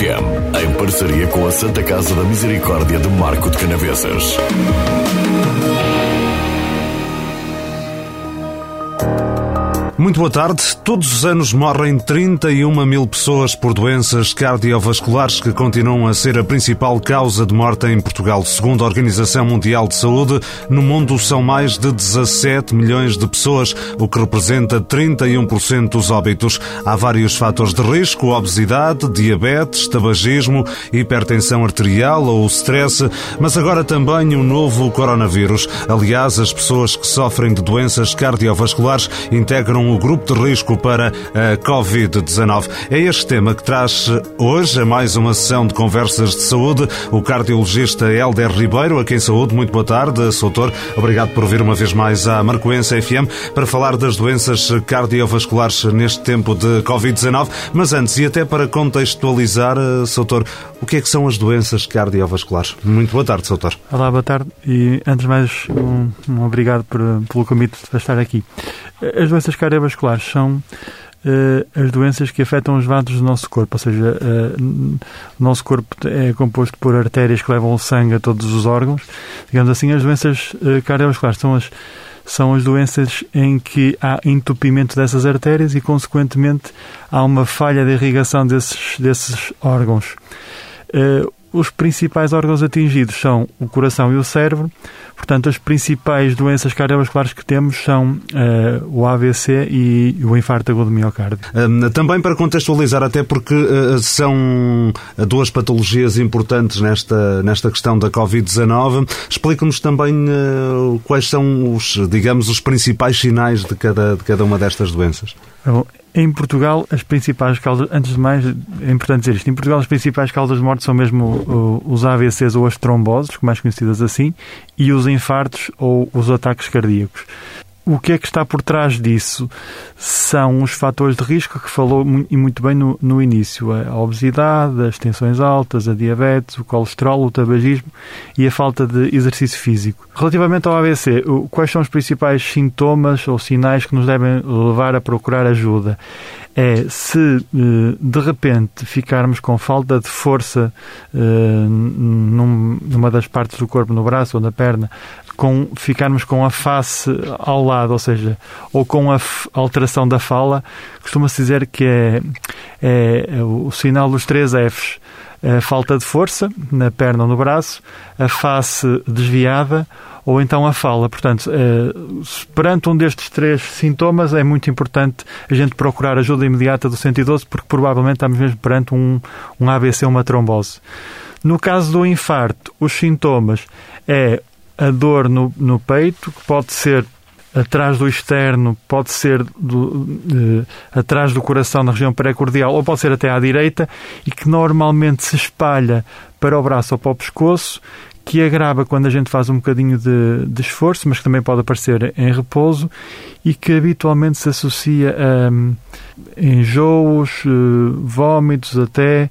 FM, em parceria com a Santa Casa da Misericórdia de Marco de Canavesas. Muito boa tarde. Todos os anos morrem 31 mil pessoas por doenças cardiovasculares que continuam a ser a principal causa de morte em Portugal. Segundo a Organização Mundial de Saúde, no mundo são mais de 17 milhões de pessoas, o que representa 31% dos óbitos. Há vários fatores de risco: obesidade, diabetes, tabagismo, hipertensão arterial ou stress, mas agora também o novo coronavírus. Aliás, as pessoas que sofrem de doenças cardiovasculares integram o grupo de risco para a Covid-19. É este tema que traz hoje a mais uma sessão de conversas de saúde o cardiologista Helder Ribeiro, a quem saúde. Muito boa tarde, Soutor. Obrigado por vir uma vez mais à Marcoense FM para falar das doenças cardiovasculares neste tempo de Covid-19. Mas antes, e até para contextualizar, Soutor, o que é que são as doenças cardiovasculares? Muito boa tarde, Soutor. Olá, boa tarde. E antes de mais, um, um obrigado por, pelo convite para estar aqui. As doenças cardiovasculares são uh, as doenças que afetam os vasos do nosso corpo, ou seja, uh, o nosso corpo é composto por artérias que levam o sangue a todos os órgãos. Digamos assim, as doenças uh, cardiovasculares são as, são as doenças em que há entupimento dessas artérias e, consequentemente, há uma falha de irrigação desses, desses órgãos. Os principais órgãos atingidos são o coração e o cérebro. Portanto, as principais doenças cardiovasculares que temos são uh, o AVC e o infarto agudo do miocárdio. Um, também para contextualizar, até porque uh, são duas patologias importantes nesta, nesta questão da Covid-19, explica-nos também uh, quais são os, digamos, os principais sinais de cada, de cada uma destas doenças. Bom, em Portugal, as principais causas, antes de mais, é importante dizer isto, em Portugal as principais causas de morte são mesmo os AVCs ou as tromboses, mais conhecidas assim, e os infartos ou os ataques cardíacos. O que é que está por trás disso? São os fatores de risco que falou e muito bem no, no início: a obesidade, as tensões altas, a diabetes, o colesterol, o tabagismo e a falta de exercício físico. Relativamente ao AVC, quais são os principais sintomas ou sinais que nos devem levar a procurar ajuda? é se eh, de repente ficarmos com falta de força eh, numa das partes do corpo, no braço ou na perna, com, ficarmos com a face ao lado, ou seja, ou com a alteração da fala, costuma-se dizer que é, é o sinal dos três Fs. A falta de força na perna ou no braço, a face desviada ou então a fala. Portanto, eh, perante um destes três sintomas, é muito importante a gente procurar ajuda imediata do 112, porque provavelmente estamos mesmo perante um, um ABC uma trombose. No caso do infarto, os sintomas é a dor no, no peito, que pode ser atrás do externo, pode ser do, atrás do coração, na região pré-cordial, ou pode ser até à direita, e que normalmente se espalha para o braço ou para o pescoço, que agrava quando a gente faz um bocadinho de, de esforço, mas que também pode aparecer em repouso, e que habitualmente se associa a um, enjoos, uh, vômitos, até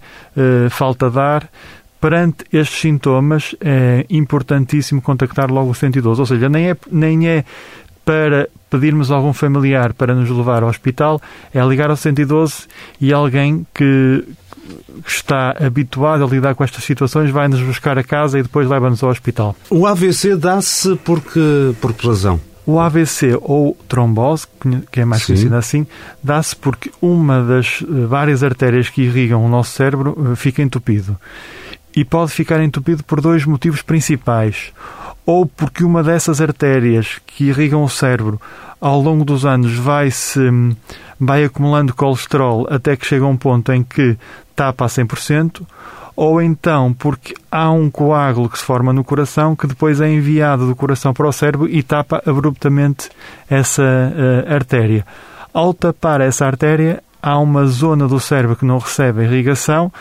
falta de ar, perante estes sintomas é importantíssimo contactar logo o 112. Ou seja, nem é, nem é para pedirmos a algum familiar para nos levar ao hospital, é ligar ao 112 e alguém que está habituado a lidar com estas situações vai-nos buscar a casa e depois leva-nos ao hospital. O AVC dá-se por que, por que razão? O AVC ou trombose, que é mais conhecida assim, dá-se porque uma das eh, várias artérias que irrigam o nosso cérebro eh, fica entupido e pode ficar entupido por dois motivos principais. Ou porque uma dessas artérias que irrigam o cérebro ao longo dos anos vai se vai acumulando colesterol até que chega a um ponto em que tapa a 100%, ou então porque há um coágulo que se forma no coração que depois é enviado do coração para o cérebro e tapa abruptamente essa uh, artéria. Ao tapar essa artéria, há uma zona do cérebro que não recebe irrigação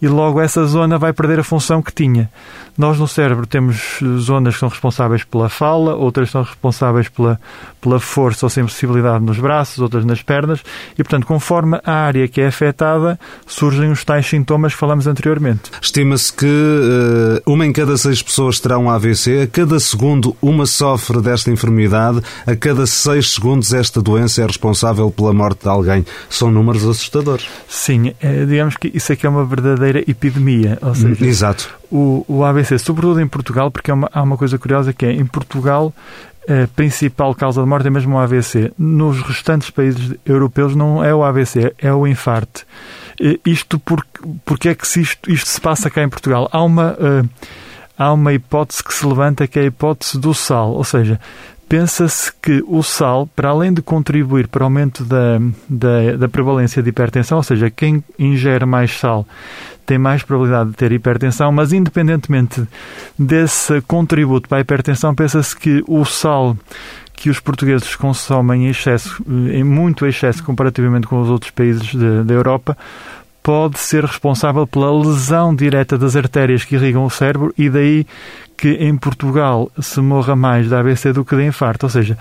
e logo essa zona vai perder a função que tinha. Nós no cérebro temos zonas que são responsáveis pela fala, outras são responsáveis pela, pela força ou sensibilidade nos braços, outras nas pernas, e portanto, conforme a área que é afetada, surgem os tais sintomas que falamos anteriormente. Estima-se que uh, uma em cada seis pessoas terá um AVC, a cada segundo uma sofre desta enfermidade, a cada seis segundos esta doença é responsável pela morte de alguém. São números assustadores. Sim, é, digamos que isso aqui é uma verdadeira epidemia. Ou seja, Exato. O, o AVC, sobretudo em Portugal, porque é uma, há uma coisa curiosa que é, em Portugal, a principal causa de morte é mesmo o AVC. Nos restantes países europeus não é o AVC, é o infarto. Isto porque, porque é que isto, isto se passa cá em Portugal? Há uma, uh, há uma hipótese que se levanta que é a hipótese do sal, ou seja, pensa-se que o sal, para além de contribuir para o aumento da, da, da, prevalência de hipertensão, ou seja, quem ingere mais sal tem mais probabilidade de ter hipertensão, mas independentemente desse contributo para a hipertensão, pensa-se que o sal que os portugueses consomem em excesso, em muito excesso comparativamente com os outros países da Europa, pode ser responsável pela lesão direta das artérias que irrigam o cérebro e daí que em Portugal se morra mais de AVC do que de infarto. Ou seja,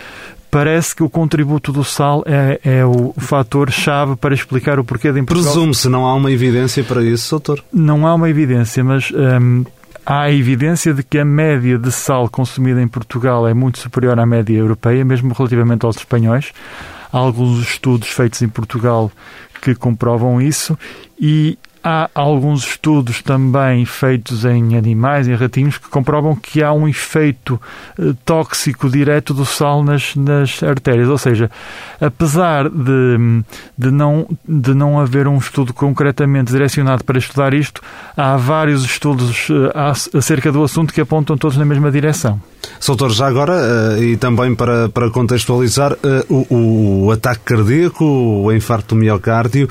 parece que o contributo do sal é, é o fator-chave para explicar o porquê de em Portugal... Presume-se, não há uma evidência para isso, doutor? Não há uma evidência, mas... Hum, há evidência de que a média de sal consumida em Portugal é muito superior à média europeia, mesmo relativamente aos espanhóis. Há alguns estudos feitos em Portugal que comprovam isso e há alguns estudos também feitos em animais, em ratinhos, que comprovam que há um efeito eh, tóxico direto do sal nas, nas artérias. Ou seja, apesar de, de, não, de não haver um estudo concretamente direcionado para estudar isto, há vários estudos eh, acerca do assunto que apontam todos na mesma direção. Soutor, já agora, eh, e também para, para contextualizar, o, o ataque cardíaco, o infarto do miocárdio,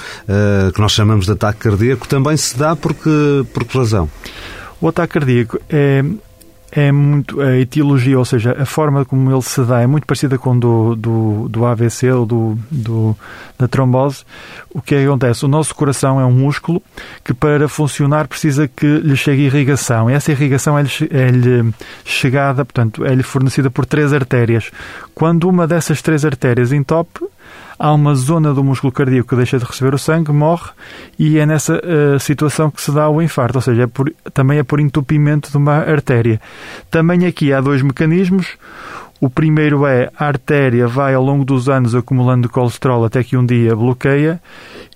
que nós chamamos de ataque cardíaco, cardíaco também se dá porque, por que razão? O ataque cardíaco é, é muito. A etiologia, ou seja, a forma como ele se dá é muito parecida com do, do, do AVC ou do, do, da trombose. O que, é que acontece? O nosso coração é um músculo que, para funcionar, precisa que lhe chegue irrigação. E essa irrigação é-lhe é chegada, portanto, é-lhe fornecida por três artérias. Quando uma dessas três artérias entope, há uma zona do músculo cardíaco que deixa de receber o sangue, morre, e é nessa uh, situação que se dá o infarto, ou seja, é por, também é por entupimento de uma artéria. Também aqui há dois mecanismos. O primeiro é a artéria vai ao longo dos anos acumulando colesterol até que um dia bloqueia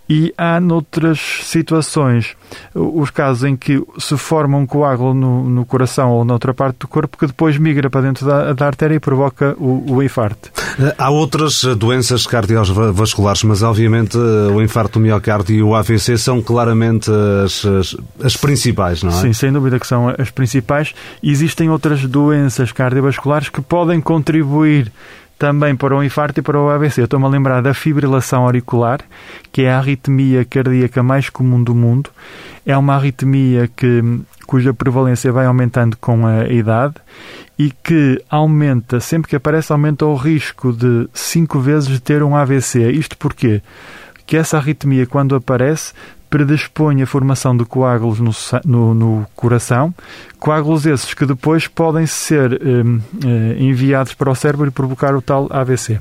e há noutras situações os casos em que se forma um coágulo no, no coração ou noutra parte do corpo que depois migra para dentro da, da artéria e provoca o, o, infarto. Há outras doenças cardiovasculares, mas obviamente o infarto do miocárdio e o AVC são claramente as, as, as, principais, não é? Sim, sem dúvida que são as principais. Existem outras doenças cardiovasculares que podem contribuir também para o infarto e para o AVC. Eu estou-me a lembrar da fibrilação auricular, que é a arritmia cardíaca mais comum do mundo. É uma arritmia que, cuja prevalência vai aumentando com a idade e que aumenta, sempre que aparece, aumenta o risco de cinco vezes de ter um AVC. Isto porquê? Que essa arritmia, quando aparece, predispõe a formação de coágulos no, no, no, coração, coágulos esses que depois podem ser um, eh, enviados para o cérebro e provocar o tal AVC.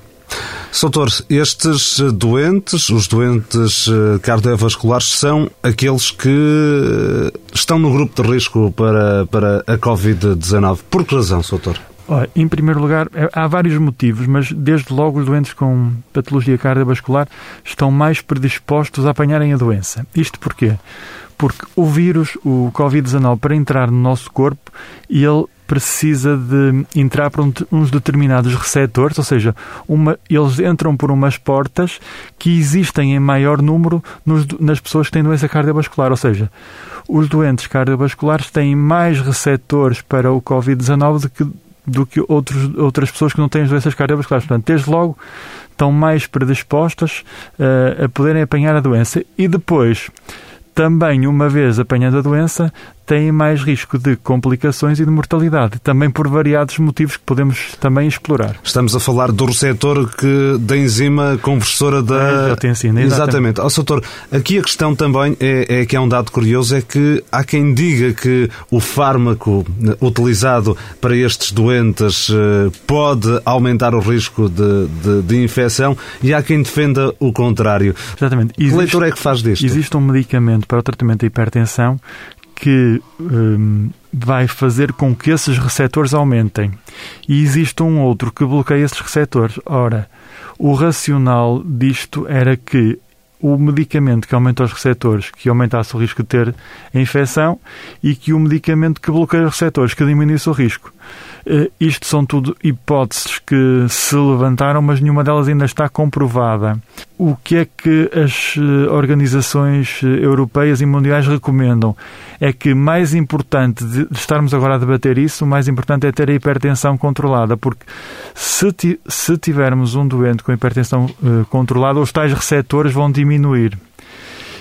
Soutor, estes doentes, os doentes eh, cardiovasculares, são aqueles que eh, estão no grupo de risco para, para a Covid-19. Por que razão, Soutor? Olha, em primeiro lugar, é, há vários motivos, mas desde logo os doentes com patologia cardiovascular estão mais predispostos a apanharem a doença. Isto porquê? Porque o vírus, o Covid-19, para entrar no nosso corpo, ele precisa de entrar por uns determinados receptores, ou seja, uma, eles entram por umas portas que existem em maior número nos, nas pessoas que têm doença cardiovascular, ou seja, os doentes cardiovasculares têm mais receptores para o Covid-19 do que do que outros, outras pessoas que não têm doenças cardiovasculares. Portanto, desde logo estão mais predispostas uh, a poderem apanhar a doença. E depois, também, uma vez apanhando a doença, têm mais risco de complicações e de mortalidade, também por variados motivos que podemos também explorar. Estamos a falar do receptor que, da enzima conversora da... Angiotensina, exatamente. Ó, doutor, aqui a questão também é, é que é um dado curioso, é que há quem diga que o fármaco utilizado para estes doentes eh, pode aumentar o risco de, de, de infecção e há quem defenda o contrário. Exatamente. Existe, que leitura é que faz disto? Existe um medicamento para o tratamento da hipertensão que um, vai fazer com que esses receptores aumentem. E existe um outro que bloqueia esses receptores. Ora, o racional disto era que o medicamento que aumenta os receptores, que aumentasse o risco de ter a infecção, e que o medicamento que bloqueia os receptores, que diminuísse o risco. Uh, isto são tudo hipóteses que se levantaram, mas nenhuma delas ainda está comprovada. O que é que as eh, organizações eh, europeias e mundiais recomendam? É que mais importante de estarmos agora a debater isso, o mais importante é ter a hipertensão controlada, porque se, se tivermos um doente com hipertensão controlada, os tais receptores vão diminuir.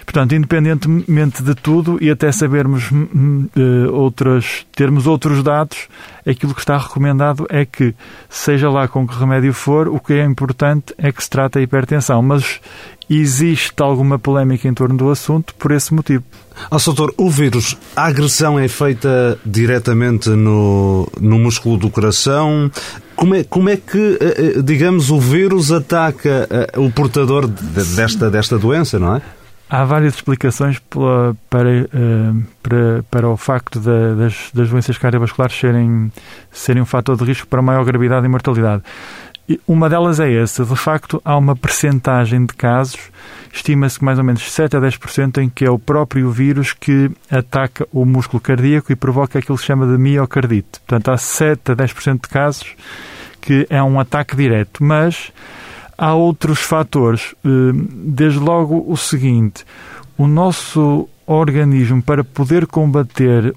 Portanto, independentemente de tudo e até sabermos uh, outras, termos outros dados, aquilo que está recomendado é que, seja lá com que remédio for, o que é importante é que se trate a hipertensão. Mas existe alguma polémica em torno do assunto por esse motivo. Ah, doutor, o vírus, a agressão é feita diretamente no, no músculo do coração? Como é, como é que, eh, eh, digamos, o vírus ataca o portador desta, desta doença, não é? Há várias explicações para, eh, para, para o facto das, das doenças cardiovasculares serem, serem um fator de risco para maior gravidade e mortalidade. Uma delas é essa. De facto, há uma percentagem de casos, estima-se que mais ou menos 7 a 10%, em que é o próprio vírus que ataca o músculo cardíaco e provoca aquilo que se chama de miocardite. Portanto, há 7 a 10% de casos que é um ataque direto. Mas há outros fatores. Eh, desde logo o seguinte: o nosso organismo, para poder combater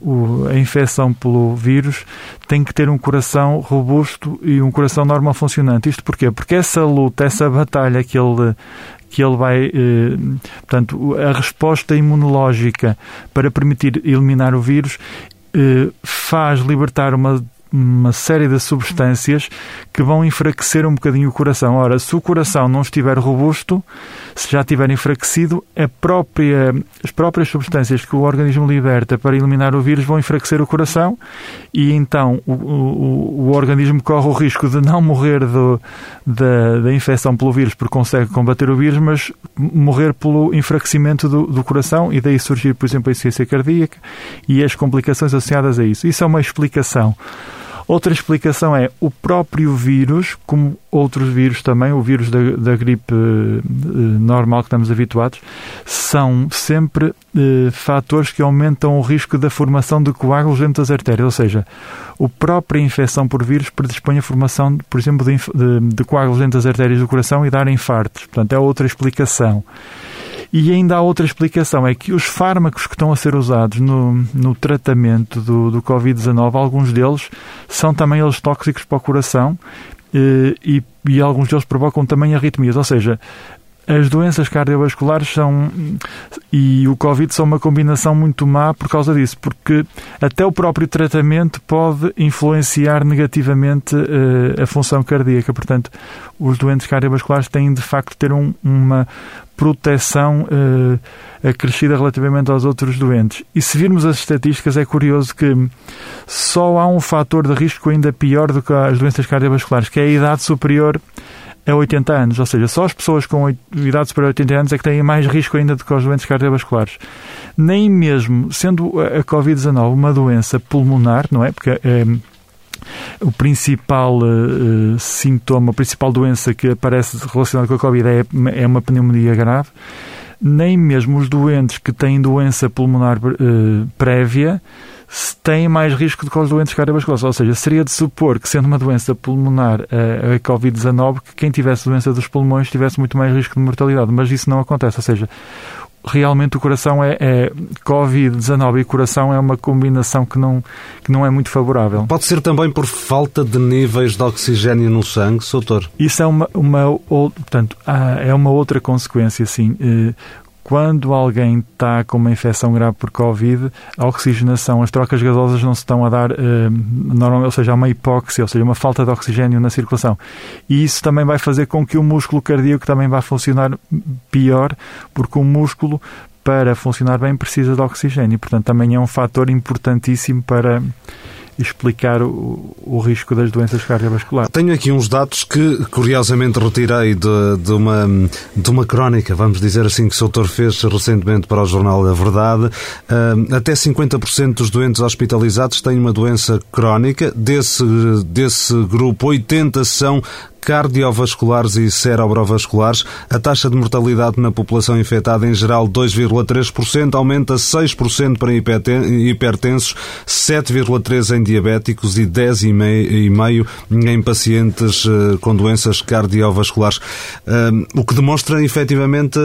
a infecção pelo vírus, tem que ter um coração robusto e um coração normal funcionante. Isto porquê? Porque essa luta, essa batalha que ele que ele vai, eh, portanto, a resposta imunológica para permitir eliminar o vírus eh, faz libertar uma uma série de substâncias que vão enfraquecer um bocadinho o coração. Ora, se o coração não estiver robusto, se já estiver enfraquecido, própria, as próprias substâncias que o organismo liberta para eliminar o vírus vão enfraquecer o coração e então o, o, o organismo corre o risco de não morrer do, da, da, infecção pelo vírus porque consegue combater o vírus, mas morrer pelo enfraquecimento do, do coração e daí surgir, por exemplo, a insuficiência cardíaca e as complicações associadas a isso. Isso é uma explicação. Outra explicação é o próprio vírus, como outros vírus também, o vírus da, da gripe eh, normal que estamos habituados, são sempre eh, fatores que aumentam o risco da formação de coágulos dentro das artérias. Ou seja, a própria infecção por vírus predispõe a formação, por exemplo, de, de, de coágulos dentro das artérias do coração e dar infartos. Portanto, é outra explicação. E ainda há outra explicação, é que os fármacos que estão a ser usados no, no tratamento do, do Covid-19, alguns deles são também eles tóxicos para o coração eh, e, e alguns deles provocam também arritmias. Ou seja, as doenças cardiovasculares são e o Covid são uma combinação muito má por causa disso, porque até o próprio tratamento pode influenciar negativamente uh, a função cardíaca. Portanto, os doentes cardiovasculares têm de facto ter um, uma proteção uh, acrescida relativamente aos outros doentes. E se virmos as estatísticas, é curioso que só há um fator de risco ainda pior do que as doenças cardiovasculares, que é a idade superior a 80 anos. Ou seja, só as pessoas com idade superior a 80 anos é que têm mais risco ainda do que os doentes cardiovasculares. Nem mesmo sendo a Covid-19 uma doença pulmonar, não é? Porque é, o principal uh, sintoma, a principal doença que aparece relacionada com a Covid é, é uma pneumonia grave. Nem mesmo os doentes que têm doença pulmonar uh, prévia têm mais risco do que os doentes cardiovasculares. Ou seja, seria de supor que, sendo uma doença pulmonar a, a Covid-19, que quem tivesse doença dos pulmões tivesse muito mais risco de mortalidade. Mas isso não acontece. Ou seja, realmente o coração é, é Covid-19 e coração é uma combinação que não, que não é muito favorável. Pode ser também por falta de níveis de oxigênio no sangue, doutor? Isso é uma, uma portanto, é uma outra consequência, sim. Quando alguém está com uma infecção grave por Covid, a oxigenação, as trocas gasosas não se estão a dar, eh, normalmente, ou seja, há uma hipóxia, ou seja, uma falta de oxigênio na circulação. E isso também vai fazer com que o músculo cardíaco também vá funcionar pior, porque o músculo, para funcionar bem, precisa de oxigênio. Portanto, também é um fator importantíssimo para explicar o, o risco das doenças cardiovasculares. Tenho aqui uns dados que, curiosamente, retirei de, de, uma, de uma crónica, vamos dizer assim, que o Soutor fez recentemente para o Jornal da Verdade. Uh, até 50% dos doentes hospitalizados têm uma doença crónica. Desse, desse grupo, 80 são cardiovasculares e cerebrovasculares. A taxa de mortalidade na população infectada em geral 2,3%, aumenta 6% para hipertensos, 7,3% em diabéticos e 10,5% em pacientes eh, com doenças cardiovasculares. Eh, o que demonstra efetivamente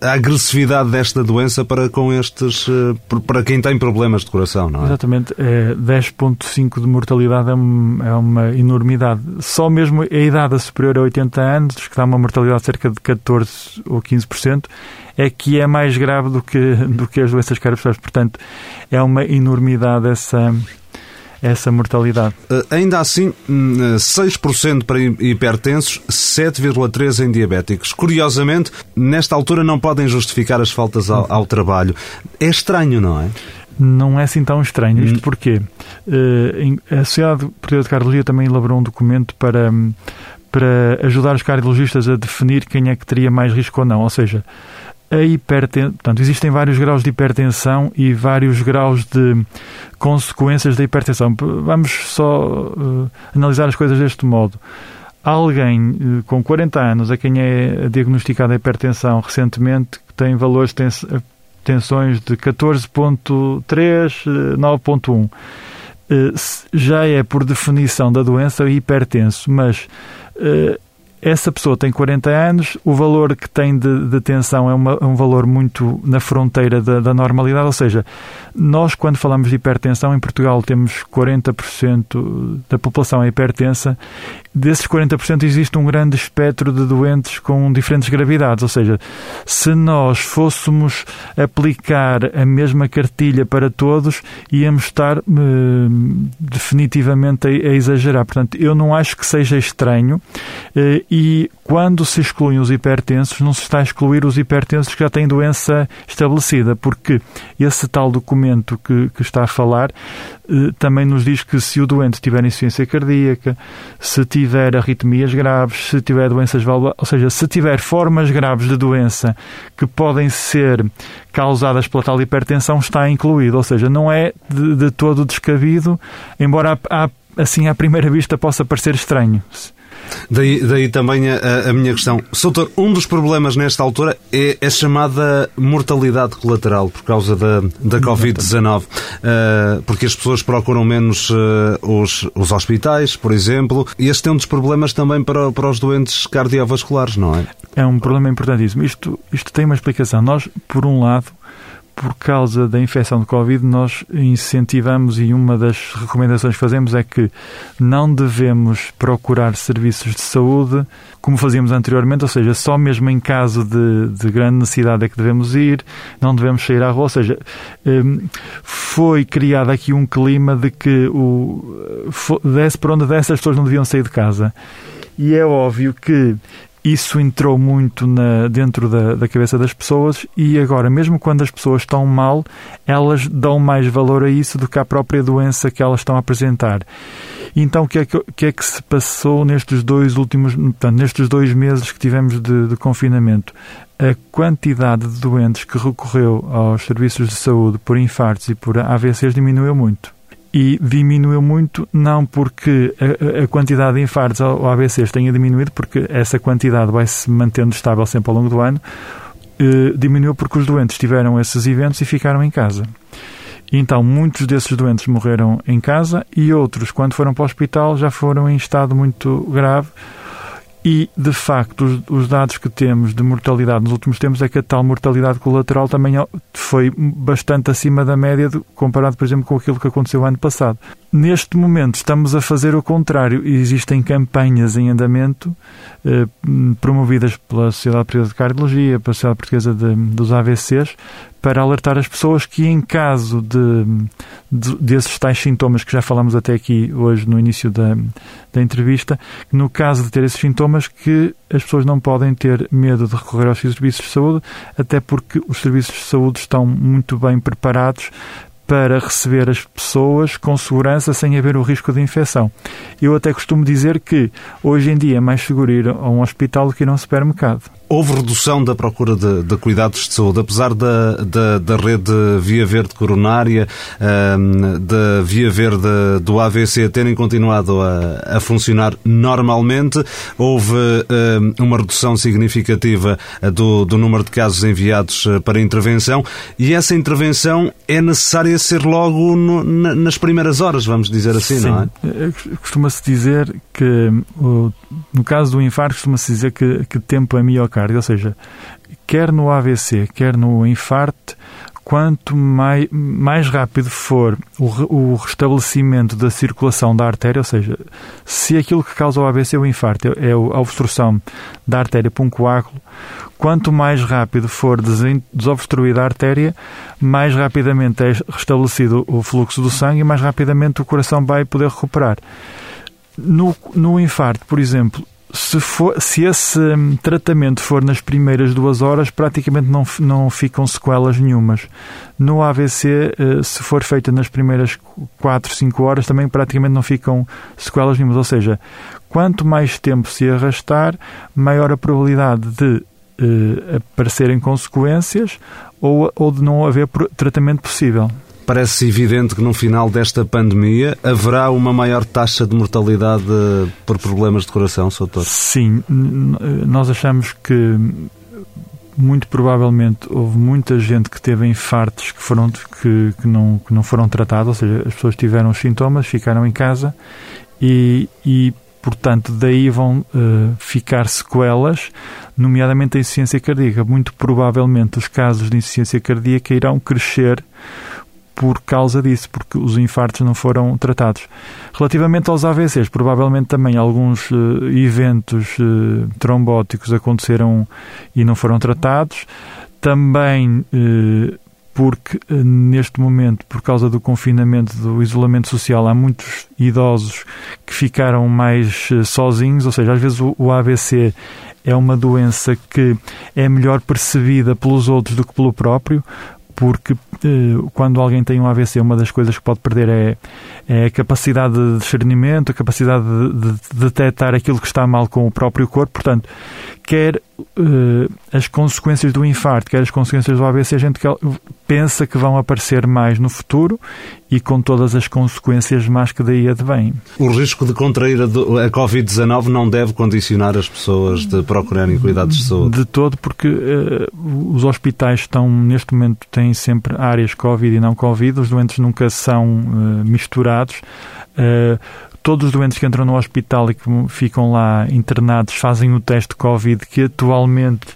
a agressividade desta doença para com estes, eh, para quem tem problemas de coração, não é? Exatamente. É 10,5% de mortalidade é uma enormidade. Só mesmo a idade idade superior a 80 anos, que dá uma mortalidade de cerca de 14 ou 15%, é que é mais grave do que, do que as doenças cardiovasculares. Portanto, é uma enormidade essa, essa mortalidade. Uh, ainda assim, 6% hum, para hipertensos, 7,3% em diabéticos. Curiosamente, nesta altura não podem justificar as faltas ao, ao trabalho. É estranho, não é? Não é assim tão estranho. Isto hum. porque uh, a Sociedade Portuguesa de Cardiologia também elaborou um documento para, para ajudar os cardiologistas a definir quem é que teria mais risco ou não. Ou seja, a hipertensão, portanto, existem vários graus de hipertensão e vários graus de consequências da hipertensão. Vamos só uh, analisar as coisas deste modo. Alguém uh, com 40 anos a quem é diagnosticada a hipertensão recentemente que tem valores tensões de 14.3, 9.1. Eh, já é, por definição da doença, hipertenso, mas eh, essa pessoa tem 40 anos, o valor que tem de, de tensão é, uma, é, um valor muito na fronteira da, da, normalidade, ou seja, nós quando falamos de hipertensão, em Portugal temos 40% da população é hipertensa, desses 40% existe um grande espectro de doentes com diferentes gravidades, ou seja, se nós fôssemos aplicar a mesma cartilha para todos, íamos estar eh, definitivamente a, a, exagerar. Portanto, eu não acho que seja estranho eh, e quando se excluem os hipertensos, não se está a excluir os hipertensos que já têm doença estabelecida, porque esse tal documento que, que está a falar eh, também nos diz que se o doente tiver insuficiência cardíaca, se tiver arritmias graves, se tiver doenças valvulares, ou seja, se tiver formas graves de doença que podem ser causadas pela tal hipertensão, está incluído. Ou seja, não é de, de todo descabido, embora assim à primeira vista possa parecer estranho. Daí, daí também a, a, minha questão. Soutor, um dos problemas nesta altura é a chamada mortalidade colateral por causa da, da Covid-19. Uh, porque as pessoas procuram menos uh, os, os hospitais, por exemplo, e este é um dos problemas também para, para os doentes cardiovasculares, não é? É um problema importantíssimo. Isto, isto tem uma explicação. Nós, por um lado, por causa da infecção de Covid, nós incentivamos e uma das recomendações que fazemos é que não devemos procurar serviços de saúde como fazíamos anteriormente, ou seja, só mesmo em caso de, de grande necessidade é que devemos ir, não devemos sair à rua, ou seja, hum, foi criado aqui um clima de que o, desse para onde dessas pessoas não deviam sair de casa. E é óbvio que isso entrou muito na, dentro da, da, cabeça das pessoas e agora, mesmo quando as pessoas estão mal, elas dão mais valor a isso do que à própria doença que elas estão a apresentar. Então, o que é que, que, é que se passou nestes dois últimos, portanto, nestes dois meses que tivemos de, de confinamento? A quantidade de doentes que recorreu aos serviços de saúde por infartos e por AVCs diminuiu muito e diminuiu muito, não porque a, a, quantidade de infartos ou AVCs tenha diminuído, porque essa quantidade vai se mantendo estável sempre ao longo do ano, eh, diminuiu porque os doentes tiveram esses eventos e ficaram em casa. Então, muitos desses doentes morreram em casa e outros, quando foram para o hospital, já foram em estado muito grave E, de facto, os, os, dados que temos de mortalidade nos últimos tempos é que a tal mortalidade colateral também foi bastante acima da média, de, comparado, por exemplo, com aquilo que aconteceu ano passado. Neste momento, estamos a fazer o contrário. Existem campanhas em andamento eh, promovidas pela Sociedade Portuguesa de Cardiologia, pela Sociedade Portuguesa de, dos AVCs, para alertar as pessoas que, em caso de, de, desses tais sintomas que já falamos até aqui hoje no início da, da entrevista, no caso de ter esses sintomas, que as pessoas não podem ter medo de recorrer aos serviços de saúde, até porque os serviços de saúde estão muito bem preparados para receber as pessoas com segurança sem haver o risco de infecção. Eu até costumo dizer que hoje em dia é mais seguro ir a um hospital do que ir a um supermercado. Houve redução da procura de, de cuidados de saúde, apesar da, da, da rede Via Verde coronária, um, da Via Verde do AVC terem continuado a, a funcionar normalmente. Houve um, uma redução significativa do, do número de casos enviados eh, para intervenção e essa intervenção é necessária ser logo no, nas primeiras horas, vamos dizer assim, Sim. não é? Eh, costuma-se dizer que, no caso do infarto, costuma-se dizer que, que tempo é miocárdio ou seja, quer no AVC, quer no infarto, quanto mais, mais rápido for o, o, restabelecimento da circulação da artéria, ou seja, se aquilo que causa o AVC ou o infarto é a obstrução da artéria por um coágulo, quanto mais rápido for desobstruída a artéria, mais rapidamente é restabelecido o fluxo do sangue e mais rapidamente o coração vai poder recuperar. No, no infarto, por exemplo, se, for, se esse hum, tratamento for nas primeiras duas horas, praticamente não, não ficam sequelas nenhumas. No AVC, eh, se for feita nas primeiras 4, 5 horas, também praticamente não ficam sequelas nenhumas. Ou seja, quanto mais tempo se arrastar, maior a probabilidade de eh, aparecerem consequências ou, ou de não haver tratamento possível parece evidente que no final desta pandemia haverá uma maior taxa de mortalidade por problemas de coração, Soutor? Sim, nós achamos que muito provavelmente houve muita gente que teve infartos que, foram, que, que, não, que não foram tratados, ou seja, as pessoas tiveram os sintomas, ficaram em casa e, e portanto, daí vão uh, ficar sequelas, nomeadamente a insuficiência cardíaca. Muito provavelmente os casos de insuficiência cardíaca irão crescer por causa disso, porque os infartos não foram tratados. Relativamente aos AVCs, provavelmente também alguns uh, eventos uh, trombóticos aconteceram e não foram tratados. Também uh, porque neste momento, por causa do confinamento, do isolamento social, há muitos idosos que ficaram mais sozinhos, ou seja, às vezes o, o AVC é uma doença que é melhor percebida pelos outros do que pelo próprio, porque eh, quando alguém tem um AVC, uma das coisas que pode perder é, é a capacidade de discernimento, a capacidade de, de, de detectar aquilo que está mal com o próprio corpo. Portanto, quer uh, as consequências do infarto, quer as consequências do AVC, a gente pensa que vão aparecer mais no futuro e com todas as consequências mais que daí advêm. O risco de contrair a, a Covid-19 não deve condicionar as pessoas de procurarem cuidados de saúde? De todo, porque uh, os hospitais estão, neste momento, têm sempre áreas Covid e não Covid, os doentes nunca são uh, misturados. Uh, todos os doentes que entram no hospital e que ficam lá internados fazem o teste Covid, que atualmente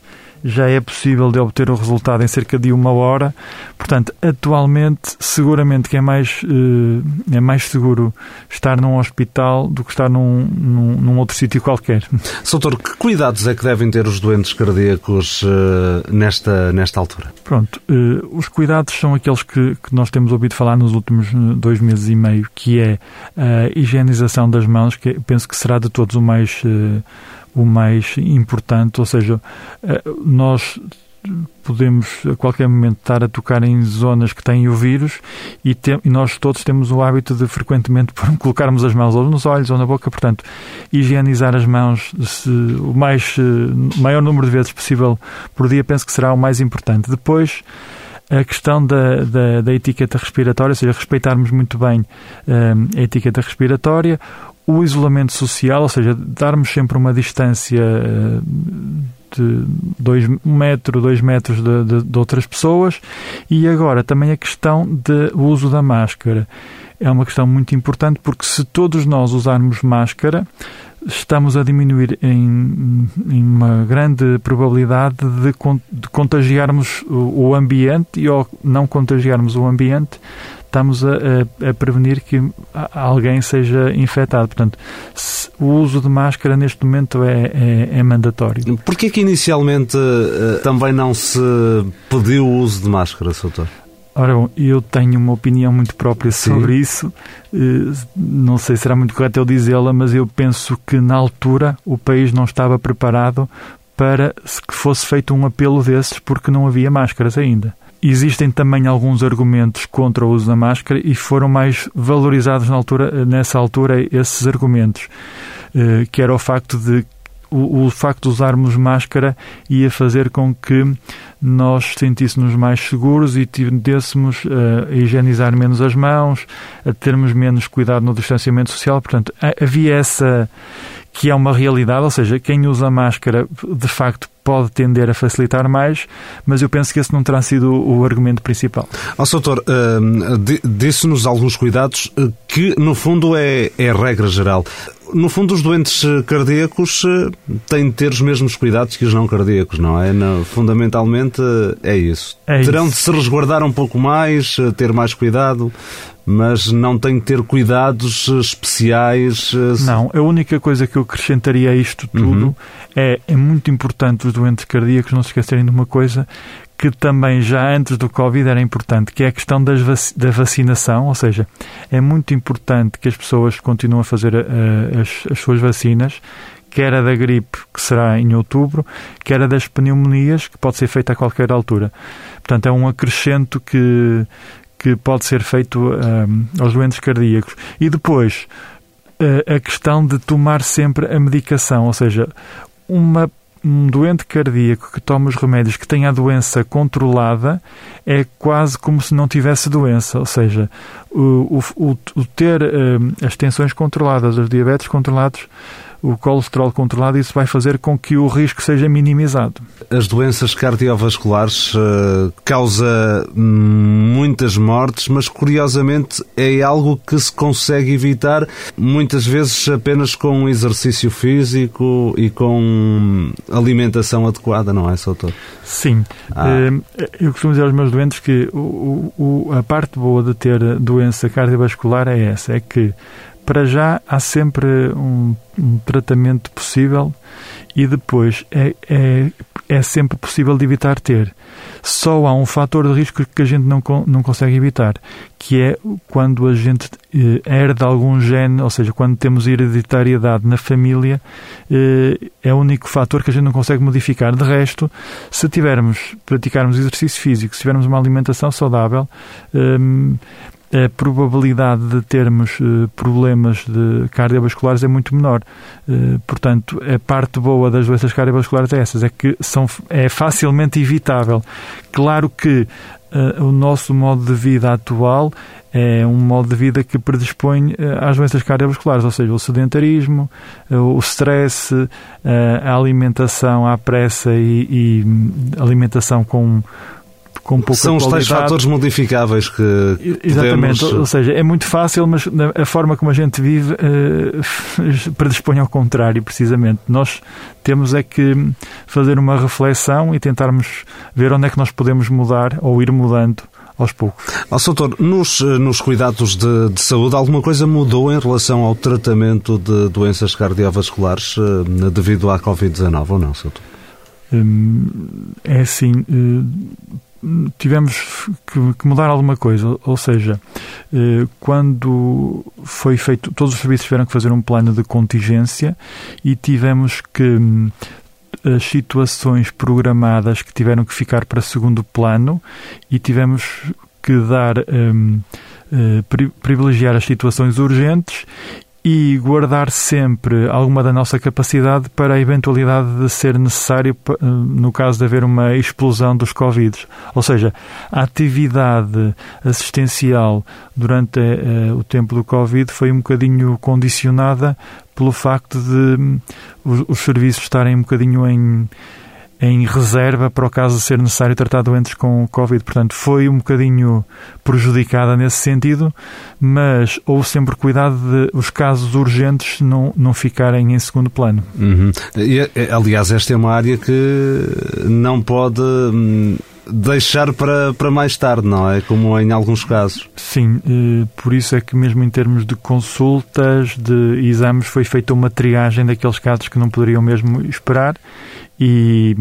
já é possível de obter o resultado em cerca de uma hora. Portanto, atualmente, seguramente que é mais, eh, é mais seguro estar num hospital do que estar num, num, num outro sítio qualquer. Soutor, que cuidados é que devem ter os doentes cardíacos eh, nesta, nesta altura? Pronto, eh, os cuidados são aqueles que, que nós temos ouvido falar nos últimos dois meses e meio, que é a higienização das mãos, que penso que será de todos o mais o mais importante, ou seja, eh, nós podemos a qualquer momento estar a tocar em zonas que têm o vírus e, e, nós todos temos o hábito de frequentemente colocarmos as mãos ou nos olhos ou na boca, portanto, higienizar as mãos se, o mais, eh, maior número de vezes possível por dia penso que será o mais importante. Depois, a questão da, da, da, etiqueta respiratória, ou seja, respeitarmos muito bem eh, a etiqueta respiratória, o isolamento social, ou seja, darmos sempre uma distância eh, de dois, um metro, dois metros de, de, de outras pessoas e agora também a questão do uso da máscara. É uma questão muito importante porque se todos nós usarmos máscara, estamos a diminuir em, em uma grande probabilidade de, de contagiarmos o, o, ambiente e ao não contagiarmos o ambiente estamos a, a, a prevenir que alguém seja infectado. Portanto, o uso de máscara neste momento é, é, é mandatório. Porquê que inicialmente uh, também não se pediu o uso de máscara, Soutor? Ora bom, eu tenho uma opinião muito própria Sim. sobre isso. Eh, não sei se será muito correto eu dizê-la, mas eu penso que na altura o país não estava preparado para que fosse feito um apelo desses porque não havia máscaras ainda. Existem também alguns argumentos contra o uso da máscara e foram mais valorizados na altura, nessa altura esses argumentos, eh, que era o facto de o, o, facto de usarmos máscara ia fazer com que nós sentíssemos mais seguros e tendêssemos a higienizar menos as mãos, a termos menos cuidado no distanciamento social. Portanto, havia essa que é uma realidade, ou seja, quem usa máscara de facto pode tender a facilitar mais, mas eu penso que esse não terá sido o argumento principal. Ó, Soutor, uh, disse-nos alguns cuidados eh, que, no fundo, é, é regra geral no fundo, os doentes eh, cardíacos eh, têm de ter os mesmos cuidados que os não cardíacos, não é? fundamentalmente é isso. É Terão isso. de se resguardar um pouco mais, eh, ter mais cuidado, mas não têm de ter cuidados especiais. Não, a única coisa que eu acrescentaria a isto tudo uhum. é, é muito importante os doentes cardíacos não se esquecerem de uma coisa que também já antes do Covid era importante, que é a questão vac da vacinação, ou seja, é muito importante que as pessoas continuem a fazer uh, as, as suas vacinas, quer a da gripe, que será em outubro, quer a das pneumonias, que pode ser feita a qualquer altura. Portanto, é um acrescento que, que pode ser feito eh, aos doentes cardíacos. E depois, a questão de tomar sempre a medicação, ou seja, uma um doente cardíaco que toma os remédios que tem a doença controlada é quase como se não tivesse doença, ou seja, o, o, o ter uh, as tensões controladas, os diabetes controlados, o colesterol controlado, isso vai fazer com que o risco seja minimizado. As doenças cardiovasculares uh, causa muitas mortes, mas curiosamente é algo que se consegue evitar muitas vezes apenas com um exercício físico e com alimentação adequada, não é, Soutor? Sim. Ah. Eh, eu costumo dizer aos meus doentes que o, o, a parte boa de ter doença cardiovascular é essa, é que para já há sempre um, um tratamento possível e depois é, é, é sempre possível de evitar ter. Só há um fator de risco que a gente não, não consegue evitar, que é quando a gente eh, herda algum gene, ou seja, quando temos hereditariedade na família, eh, é o único fator que a gente não consegue modificar. De resto, se tivermos, praticarmos exercício físico, se tivermos uma alimentação saudável, eh, a probabilidade de termos uh, problemas de cardiovasculares é muito menor. Uh, portanto, a parte boa das doenças cardiovasculares é essas, é que são, é facilmente evitável. Claro que uh, o nosso modo de vida atual é um modo de vida que predispõe às doenças cardiovasculares, ou seja, o sedentarismo, o stress, a alimentação à pressa e, e alimentação com com pouca São os tais fatores modificáveis que Exatamente, podemos... ou seja, é muito fácil, mas a forma como a gente vive uh, predispõe ao contrário, precisamente. Nós temos é que fazer uma reflexão e tentarmos ver onde é que nós podemos mudar ou ir mudando aos poucos. Oh, Soutor, nos, eh, nos cuidados de, de, saúde, alguma coisa mudou em relação ao tratamento de doenças cardiovasculares uh, devido à Covid-19 ou não, Soutor? Hum, é assim, tivemos que, mudar alguma coisa, ou seja, eh, quando foi feito, todos os serviços tiveram que fazer um plano de contingência e tivemos que hum, as situações programadas que tiveram que ficar para segundo plano e tivemos que dar um, eh, privilegiar as situações urgentes e guardar sempre alguma da nossa capacidade para a eventualidade de ser necessário eh, no caso de haver uma explosão dos Covid. Ou seja, a atividade assistencial durante uh, o tempo do Covid foi um bocadinho condicionada pelo facto de um, os, os, serviços estarem um bocadinho em em reserva para o caso de ser necessário tratar doentes com Covid. Portanto, foi um bocadinho prejudicada nesse sentido, mas houve sempre cuidado de os casos urgentes não, não ficarem em segundo plano. Uhum. E, aliás, esta é uma área que não pode hum, deixar para, para mais tarde, não é? Como em alguns casos. Sim, por isso é que mesmo em termos de consultas, de exames, foi feita uma triagem daqueles casos que não poderiam mesmo esperar e,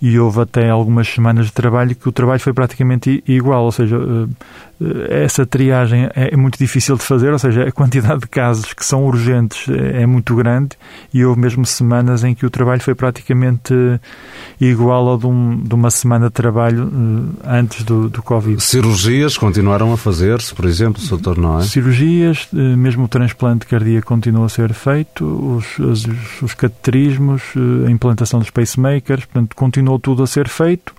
e houve até algumas semanas de trabalho que o trabalho foi praticamente igual, ou seja, eh, eh, essa triagem é muito difícil de fazer, ou seja, a quantidade de casos que são urgentes é muito grande e houve mesmo semanas em que o trabalho foi praticamente igual ao de, um, de uma semana de trabalho eh, antes do, do Covid. Cirurgias continuaram a fazer-se, por exemplo, doutor, não é? Cirurgias, mesmo o transplante cardíaco continua a ser feito, os, os, os cateterismos, a implantação dos pacemakers, portanto, continuou tudo a ser feito.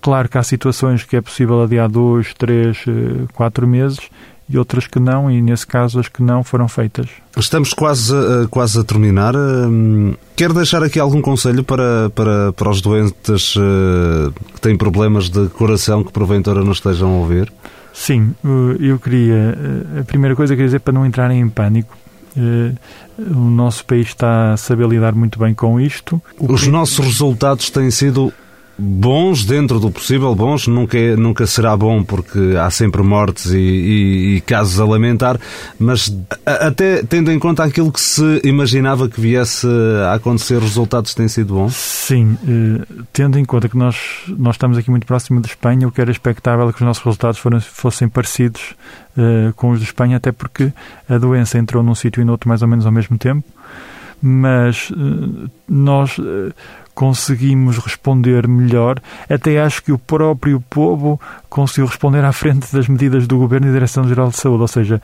Claro que há situações que é possível adiar dois, três, eh, quatro meses e outras que não, e nesse caso as que não foram feitas. Estamos quase, a, quase a terminar. Hum, quer deixar aqui algum conselho para, para, para os doentes eh, que têm problemas de coração que porventura não estejam a ouvir? Sim, eu queria. Eh, a primeira coisa que eu queria dizer para não entrarem em pânico eh, o nosso país está a saber lidar muito bem com isto. Os nossos resultados têm sido bons dentro do possível, bons, nunca, é, nunca será bom porque há sempre mortes e, e, e casos a lamentar, mas a, até tendo em conta aquilo que se imaginava que viesse a acontecer, os resultados têm sido bons? Sim, eh, tendo em conta que nós, nós estamos aqui muito próximo de Espanha, o que era expectável é que os nossos resultados foram, fossem parecidos eh, com os de Espanha, até porque a doença entrou num sítio e no outro mais ou menos ao mesmo tempo, mas eh, nós conseguimos responder melhor. Até acho que o próprio povo conseguiu responder à frente das medidas do Governo e da Direção-Geral de Saúde. Ou seja,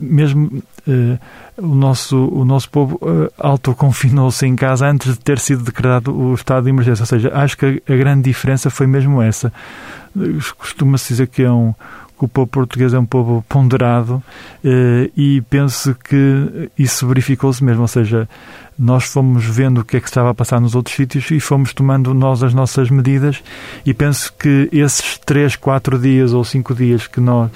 mesmo uh, o, nosso, o nosso povo uh, autoconfinou-se em casa antes de ter sido declarado o estado de emergência. Ou seja, acho que a, a grande diferença foi mesmo essa. Costuma-se dizer que é um o povo português é um povo ponderado eh, e penso que isso verificou-se mesmo, ou seja, nós fomos vendo o que é que estava a passar nos outros sítios e fomos tomando nós as nossas medidas e penso que esses três, quatro dias ou cinco dias que nós,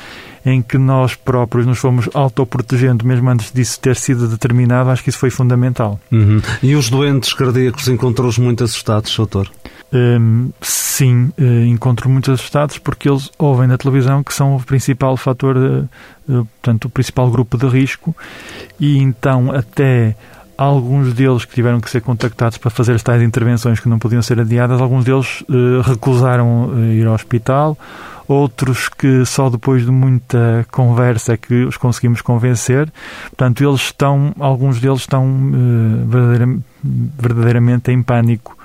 em que nós próprios nos fomos autoprotegendo, mesmo antes disso ter sido determinado, acho que isso foi fundamental. Uhum. E os doentes cardíacos encontrou-os muito assustados, doutor? Um, sim, uh, encontro muitos assustados porque eles ouvem na televisão que são o principal fator, portanto, o principal grupo de risco e então até alguns deles que tiveram que ser contactados para fazer tais intervenções que não podiam ser adiadas, alguns deles recusaram ir ao hospital, outros que só depois de muita conversa é que os conseguimos convencer. Portanto, eles estão, alguns deles estão verdadeiramente, verdadeiramente em pânico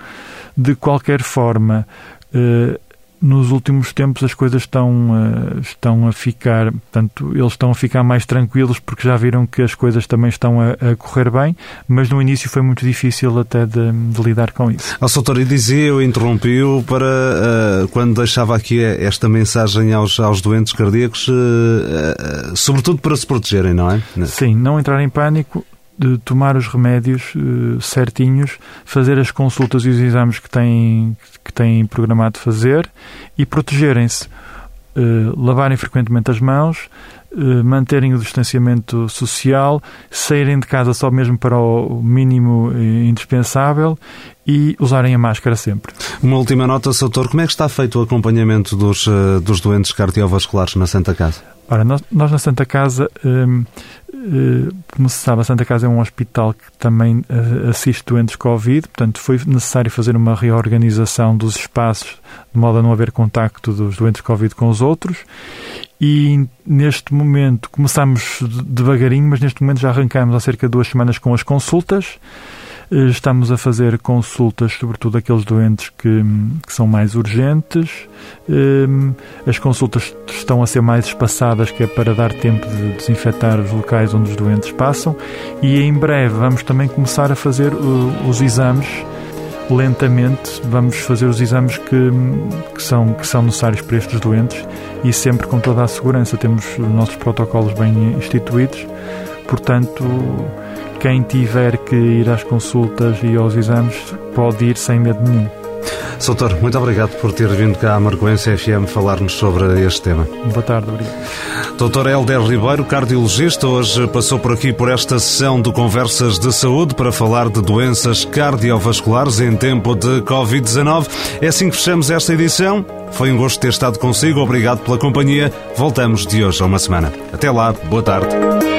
de qualquer forma, eh, nos últimos tempos as coisas estão, eh, estão a ficar, portanto, eles estão a ficar mais tranquilos porque já viram que as coisas também estão a, a correr bem, mas no início foi muito difícil até de, de lidar com isso. A e dizia, eu interrompi-o para, uh, quando deixava aqui esta mensagem aos, aos doentes cardíacos, uh, uh, sobretudo para se protegerem, não é? Sim, não entrar em pânico, de tomar os remédios uh, certinhos, fazer as consultas e os exames que têm, que têm programado fazer e protegerem-se. Uh, lavarem frequentemente as mãos, uh, manterem o distanciamento social, saírem de casa só mesmo para o mínimo indispensável e usarem a máscara sempre. Uma última nota, Soutor, como é que está feito o acompanhamento dos, dos doentes cardiovasculares na Santa Casa? Ora, nós, nós na Santa Casa um, eh, como se sabe, a Santa Casa é um hospital que também eh, assiste doentes Covid, portanto foi necessário fazer uma reorganização dos espaços de modo a não haver contacto dos doentes Covid com os outros. E neste momento começamos devagarinho, mas neste momento já arrancamos há cerca de duas semanas com as consultas Estamos a fazer consultas, sobretudo aqueles doentes que, que, são mais urgentes. Ehm, as consultas estão a ser mais espaçadas, que é para dar tempo de desinfetar os locais onde os doentes passam. E em breve vamos também começar a fazer os exames lentamente vamos fazer os exames que, que, são, que são necessários para estes doentes e sempre com toda a segurança. Temos os nossos protocolos bem instituídos, portanto, quem tiver que ir às consultas e aos exames pode ir sem medo nenhum. Soutor, muito obrigado por ter vindo cá à Marcoense FM falar-nos sobre este tema. Boa tarde, obrigado. Doutor Helder Ribeiro, cardiologista, hoje passou por aqui por esta sessão de conversas de saúde para falar de doenças cardiovasculares em tempo de Covid-19. É assim que fechamos esta edição. Foi um gosto ter estado consigo. Obrigado pela companhia. Voltamos de hoje a uma semana. Até lá. Boa tarde.